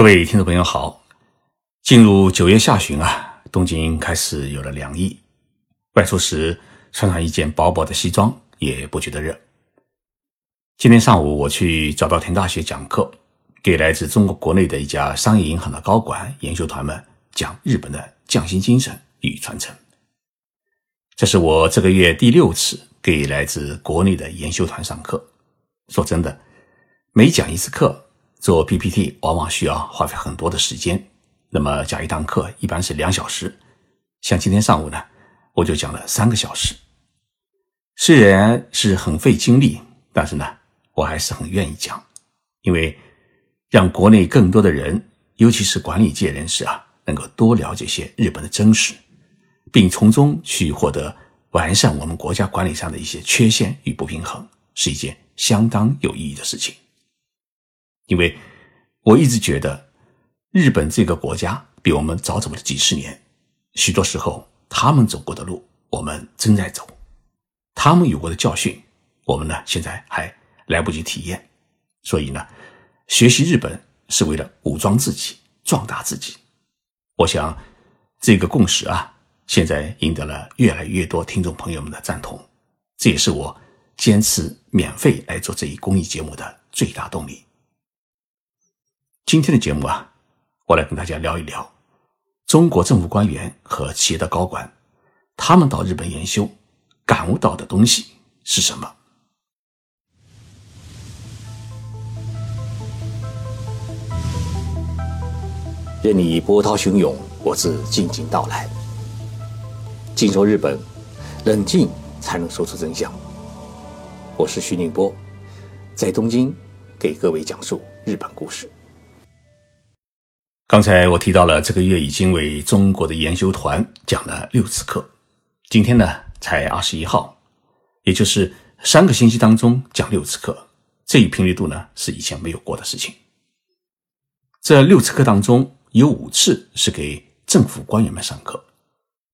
各位听众朋友好，进入九月下旬啊，东京开始有了凉意，外出时穿上一件薄薄的西装也不觉得热。今天上午我去早稻田大学讲课，给来自中国国内的一家商业银行的高管研修团们讲日本的匠心精神与传承。这是我这个月第六次给来自国内的研修团上课。说真的，每讲一次课。做 PPT 往往需要花费很多的时间，那么讲一堂课一般是两小时，像今天上午呢，我就讲了三个小时。虽然是很费精力，但是呢，我还是很愿意讲，因为让国内更多的人，尤其是管理界人士啊，能够多了解些日本的真实，并从中去获得完善我们国家管理上的一些缺陷与不平衡，是一件相当有意义的事情。因为我一直觉得，日本这个国家比我们早走了几十年，许多时候他们走过的路，我们正在走；他们有过的教训，我们呢现在还来不及体验。所以呢，学习日本是为了武装自己、壮大自己。我想，这个共识啊，现在赢得了越来越多听众朋友们的赞同，这也是我坚持免费来做这一公益节目的最大动力。今天的节目啊，我来跟大家聊一聊中国政府官员和企业的高管，他们到日本研修感悟到的东西是什么？任你波涛汹涌，我自静静到来。静说日本，冷静才能说出真相。我是徐宁波，在东京给各位讲述日本故事。刚才我提到了，这个月已经为中国的研修团讲了六次课，今天呢才二十一号，也就是三个星期当中讲六次课，这一频率度呢是以前没有过的事情。这六次课当中有五次是给政府官员们上课，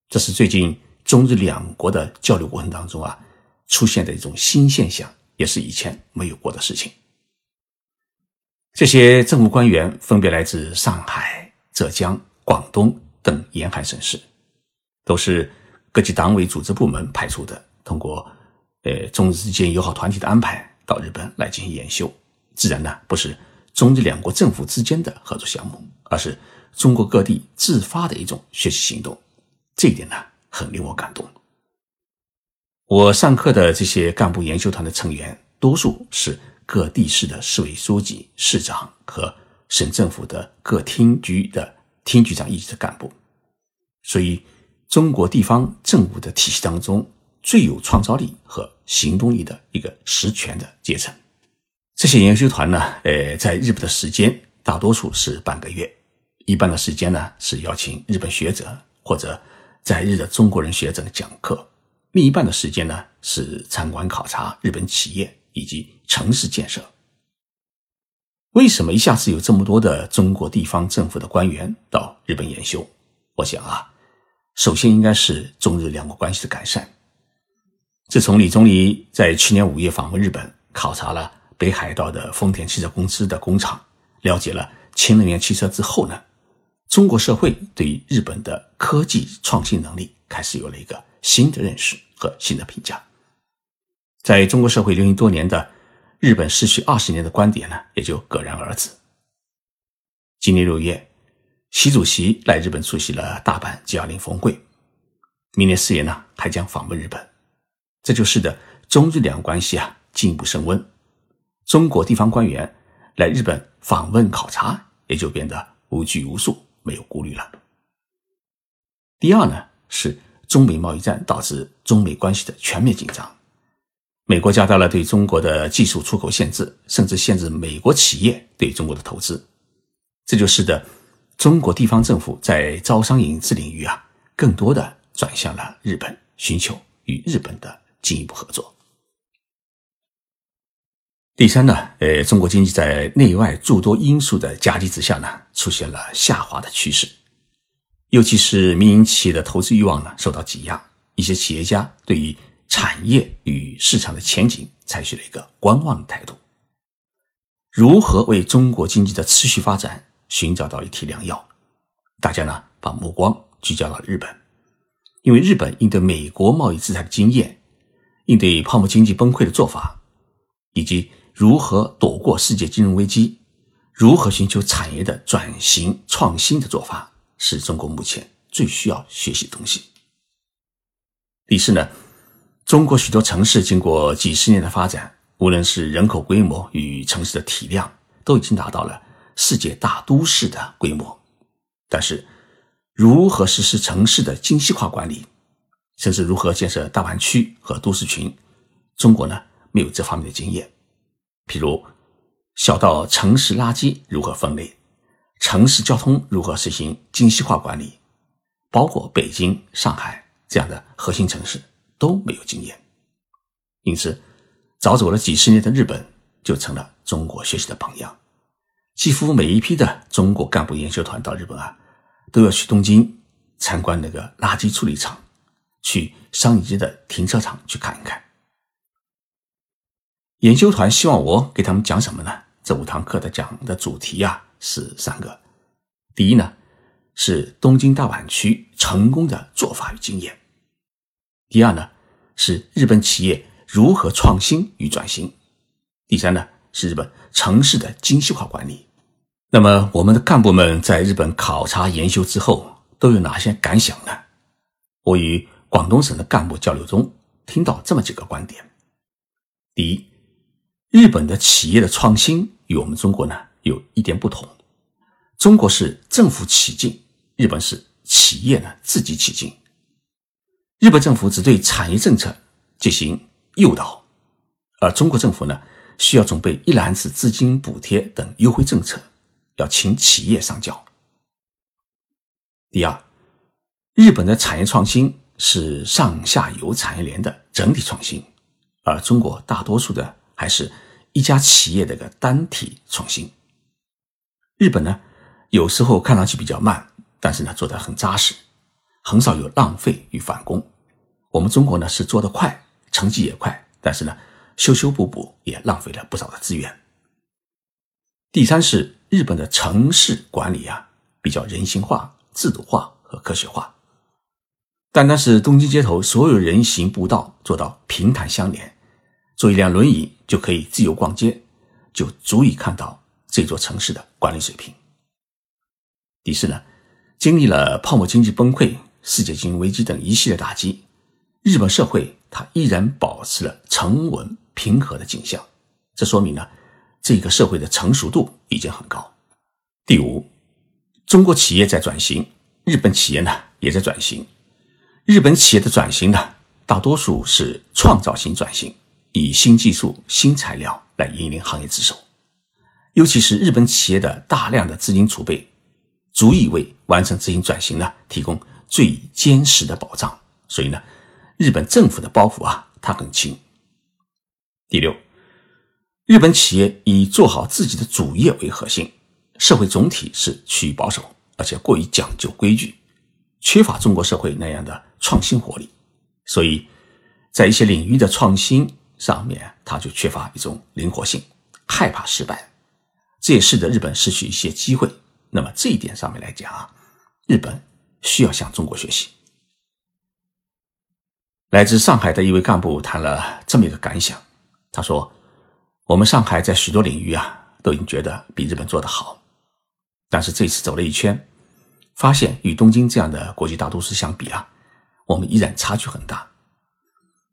这是最近中日两国的交流过程当中啊出现的一种新现象，也是以前没有过的事情。这些政府官员分别来自上海、浙江、广东等沿海省市，都是各级党委组织部门派出的，通过呃中日之间友好团体的安排到日本来进行研修。自然呢，不是中日两国政府之间的合作项目，而是中国各地自发的一种学习行动。这一点呢，很令我感动。我上课的这些干部研修团的成员，多数是。各地市的市委书记、市长和省政府的各厅局的厅局长一级的干部，所以中国地方政务的体系当中最有创造力和行动力的一个实权的阶层。这些研究团呢，呃，在日本的时间大多数是半个月，一半的时间呢是邀请日本学者或者在日的中国人学者讲课，另一半的时间呢是参观考察日本企业。以及城市建设，为什么一下子有这么多的中国地方政府的官员到日本研修？我想啊，首先应该是中日两国关系的改善。自从李总理在去年五月访问日本，考察了北海道的丰田汽车公司的工厂，了解了氢能源汽车之后呢，中国社会对于日本的科技创新能力开始有了一个新的认识和新的评价。在中国社会流行多年的日本失去二十年的观点呢，也就戛然而止。今年六月，习主席来日本出席了大阪 G20 峰会，明年四月呢还将访问日本，这就使得中日两关系啊进一步升温。中国地方官员来日本访问考察，也就变得无拘无束，没有顾虑了。第二呢，是中美贸易战导致中美关系的全面紧张。美国加大了对中国的技术出口限制，甚至限制美国企业对中国的投资，这就使得中国地方政府在招商引资领域啊，更多的转向了日本，寻求与日本的进一步合作。第三呢，呃，中国经济在内外诸多因素的夹击之下呢，出现了下滑的趋势，尤其是民营企业的投资欲望呢受到挤压，一些企业家对于产业与市场的前景采取了一个观望的态度。如何为中国经济的持续发展寻找到一剂良药。大家呢把目光聚焦到了日本，因为日本应对美国贸易制裁的经验，应对泡沫经济崩溃的做法，以及如何躲过世界金融危机，如何寻求产业的转型创新的做法，是中国目前最需要学习的东西。第四呢，中国许多城市经过几十年的发展，无论是人口规模与城市的体量，都已经达到了世界大都市的规模。但是，如何实施城市的精细化管理，甚至如何建设大湾区和都市群，中国呢没有这方面的经验。譬如，小到城市垃圾如何分类，城市交通如何实行精细化管理，包括北京、上海。这样的核心城市都没有经验，因此早走了几十年的日本就成了中国学习的榜样。几乎每一批的中国干部研修团到日本啊，都要去东京参观那个垃圾处理厂，去商业街的停车场去看一看。研修团希望我给他们讲什么呢？这五堂课的讲的主题啊是三个。第一呢。是东京大湾区成功的做法与经验。第二呢，是日本企业如何创新与转型。第三呢，是日本城市的精细化管理。那么，我们的干部们在日本考察研修之后，都有哪些感想呢？我与广东省的干部交流中，听到这么几个观点：第一，日本的企业的创新与我们中国呢有一点不同，中国是政府起劲。日本是企业呢自己起劲，日本政府只对产业政策进行诱导，而中国政府呢需要准备一篮子资金补贴等优惠政策，要请企业上交。第二，日本的产业创新是上下游产业链的整体创新，而中国大多数的还是一家企业的个单体创新。日本呢有时候看上去比较慢。但是呢，做的很扎实，很少有浪费与返工。我们中国呢是做得快，成绩也快，但是呢，修修补补也浪费了不少的资源。第三是日本的城市管理啊，比较人性化、制度化和科学化。单单是东京街头所有人行步道做到平坦相连，坐一辆轮椅就可以自由逛街，就足以看到这座城市的管理水平。第四呢？经历了泡沫经济崩溃、世界经济危机等一系列打击，日本社会它依然保持了沉稳平和的景象。这说明呢，这个社会的成熟度已经很高。第五，中国企业在转型，日本企业呢也在转型。日本企业的转型呢，大多数是创造性转型，以新技术、新材料来引领行业之首。尤其是日本企业的大量的资金储备。足以为完成资金转型呢提供最坚实的保障，所以呢，日本政府的包袱啊，它很轻。第六，日本企业以做好自己的主业为核心，社会总体是趋于保守，而且过于讲究规矩，缺乏中国社会那样的创新活力，所以在一些领域的创新上面，它就缺乏一种灵活性，害怕失败，这也使得日本失去一些机会。那么这一点上面来讲啊，日本需要向中国学习。来自上海的一位干部谈了这么一个感想，他说：“我们上海在许多领域啊，都已经觉得比日本做得好，但是这次走了一圈，发现与东京这样的国际大都市相比啊，我们依然差距很大。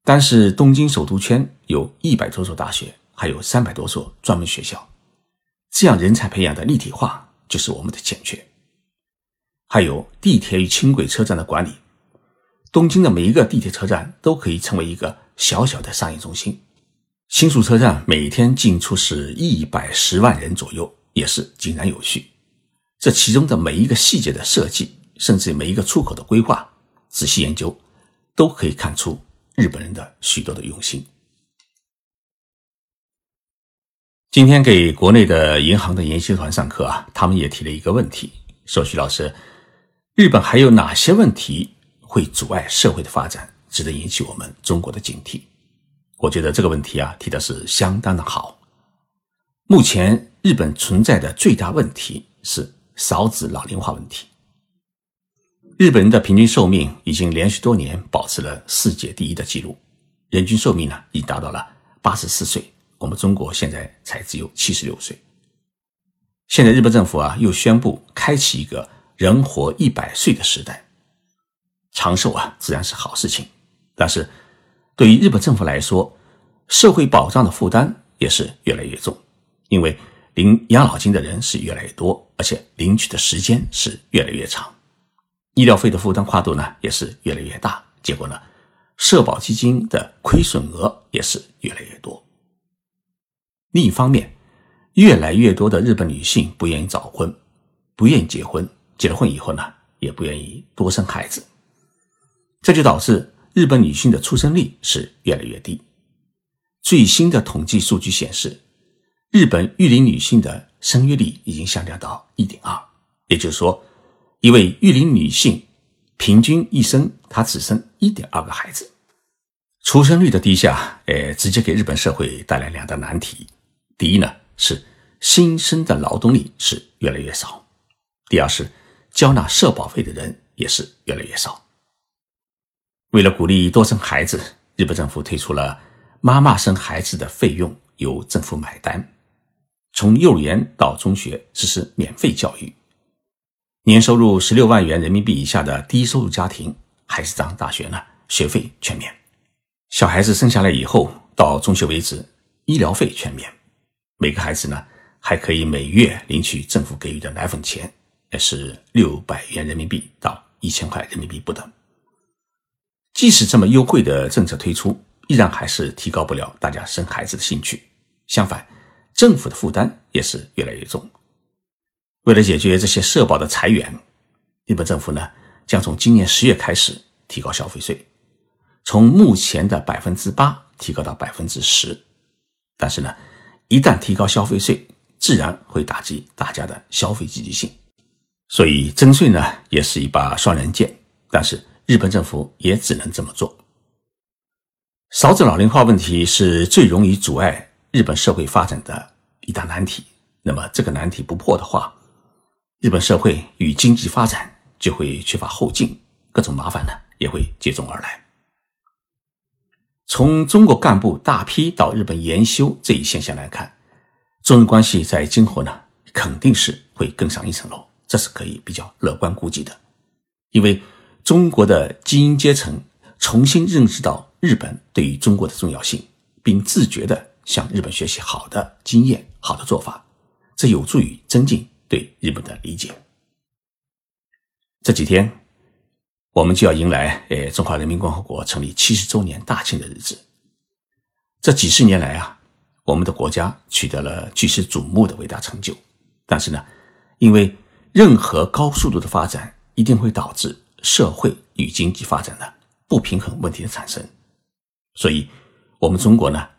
但是东京首都圈有一百多所大学，还有三百多所专门学校，这样人才培养的立体化。”就是我们的欠缺，还有地铁与轻轨车站的管理。东京的每一个地铁车站都可以成为一个小小的商业中心。新宿车站每天进出是一百十万人左右，也是井然有序。这其中的每一个细节的设计，甚至每一个出口的规划，仔细研究，都可以看出日本人的许多的用心。今天给国内的银行的研修团上课啊，他们也提了一个问题，说徐老师，日本还有哪些问题会阻碍社会的发展，值得引起我们中国的警惕？我觉得这个问题啊提的是相当的好。目前日本存在的最大问题是少子老龄化问题。日本人的平均寿命已经连续多年保持了世界第一的记录，人均寿命呢已达到了八十四岁。我们中国现在才只有七十六岁。现在日本政府啊又宣布开启一个人活一百岁的时代，长寿啊自然是好事情，但是对于日本政府来说，社会保障的负担也是越来越重，因为领养老金的人是越来越多，而且领取的时间是越来越长。医疗费的负担跨度呢也是越来越大，结果呢，社保基金的亏损额也是越来越多。另一方面，越来越多的日本女性不愿意早婚，不愿意结婚，结了婚以后呢，也不愿意多生孩子，这就导致日本女性的出生率是越来越低。最新的统计数据显示，日本育龄女性的生育率已经下降到一点二，也就是说。一位育龄女性平均一生她只生一点二个孩子，出生率的低下，呃，直接给日本社会带来两大难题。第一呢是新生的劳动力是越来越少，第二是交纳社保费的人也是越来越少。为了鼓励多生孩子，日本政府推出了妈妈生孩子的费用由政府买单，从幼儿园到中学实施免费教育。年收入十六万元人民币以下的低收入家庭，孩子上大学呢，学费全免；小孩子生下来以后到中学为止，医疗费全免。每个孩子呢，还可以每月领取政府给予的奶粉钱，也是六百元人民币到一千块人民币不等。即使这么优惠的政策推出，依然还是提高不了大家生孩子的兴趣。相反，政府的负担也是越来越重。为了解决这些社保的裁员，日本政府呢将从今年十月开始提高消费税，从目前的百分之八提高到百分之十。但是呢，一旦提高消费税，自然会打击大家的消费积极性。所以征税呢也是一把双刃剑。但是日本政府也只能这么做。少子老龄化问题是最容易阻碍日本社会发展的一大难题。那么这个难题不破的话，日本社会与经济发展就会缺乏后劲，各种麻烦呢也会接踵而来。从中国干部大批到日本研修这一现象来看，中日关系在今后呢肯定是会更上一层楼，这是可以比较乐观估计的。因为中国的精英阶层重新认识到日本对于中国的重要性，并自觉地向日本学习好的经验、好的做法，这有助于增进。对日本的理解。这几天，我们就要迎来呃中华人民共和国成立七十周年大庆的日子。这几十年来啊，我们的国家取得了举世瞩目的伟大成就。但是呢，因为任何高速度的发展一定会导致社会与经济发展的不平衡问题的产生，所以，我们中国呢，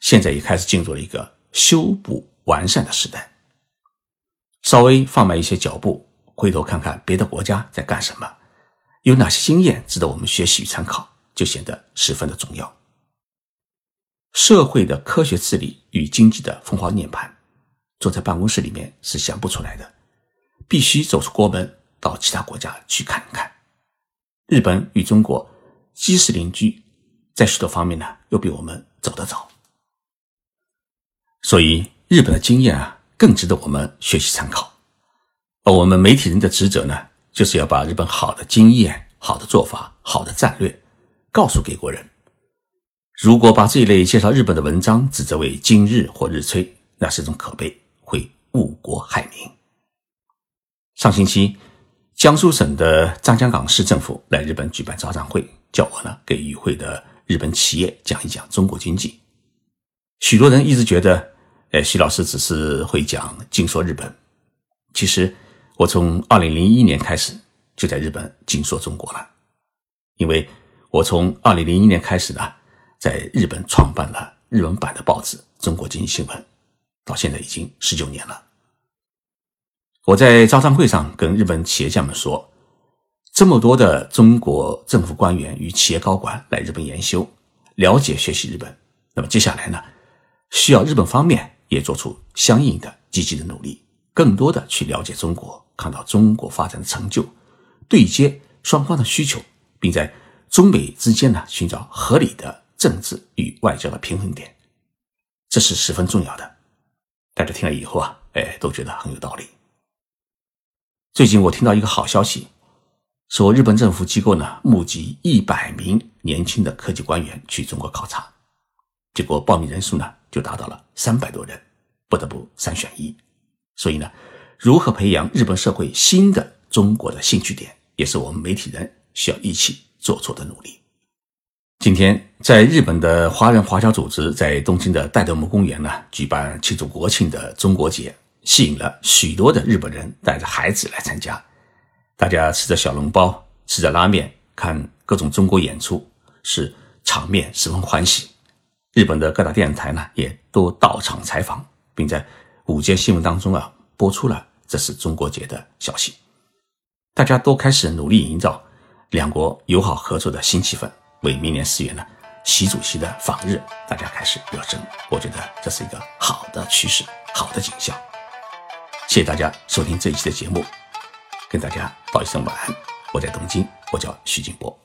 现在也开始进入了一个修补完善的时代。稍微放慢一些脚步，回头看看别的国家在干什么，有哪些经验值得我们学习与参考，就显得十分的重要。社会的科学治理与经济的风华涅槃，坐在办公室里面是想不出来的，必须走出国门，到其他国家去看看。日本与中国既是邻居，在许多方面呢，又比我们走得早，所以日本的经验啊。更值得我们学习参考，而我们媒体人的职责呢，就是要把日本好的经验、好的做法、好的战略告诉给国人。如果把这一类介绍日本的文章指责为今日或日吹，那是一种可悲，会误国害民。上星期，江苏省的张家港市政府来日本举办招商会，叫我呢给与会的日本企业讲一讲中国经济。许多人一直觉得。哎，徐老师只是会讲尽说日本，其实我从二零零一年开始就在日本尽说中国了，因为我从二零零一年开始呢，在日本创办了日文版的报纸《中国经济新闻》，到现在已经十九年了。我在招商会上跟日本企业家们说，这么多的中国政府官员与企业高管来日本研修、了解、学习日本，那么接下来呢，需要日本方面。也做出相应的积极的努力，更多的去了解中国，看到中国发展的成就，对接双方的需求，并在中美之间呢寻找合理的政治与外交的平衡点，这是十分重要的。大家听了以后啊，哎，都觉得很有道理。最近我听到一个好消息，说日本政府机构呢募集一百名年轻的科技官员去中国考察，结果报名人数呢就达到了三百多人，不得不三选一。所以呢，如何培养日本社会新的中国的兴趣点，也是我们媒体人需要一起做出的努力。今天，在日本的华人华侨组织在东京的代德木公园呢举办庆祝国庆的中国节，吸引了许多的日本人带着孩子来参加。大家吃着小笼包，吃着拉面，看各种中国演出，是场面十分欢喜。日本的各大电视台呢也都到场采访，并在。午间新闻当中啊，播出了这是中国节的消息，大家都开始努力营造两国友好合作的新气氛，为明年四月呢习主席的访日，大家开始热身。我觉得这是一个好的趋势，好的景象。谢谢大家收听这一期的节目，跟大家道一声晚安。我在东京，我叫徐静波。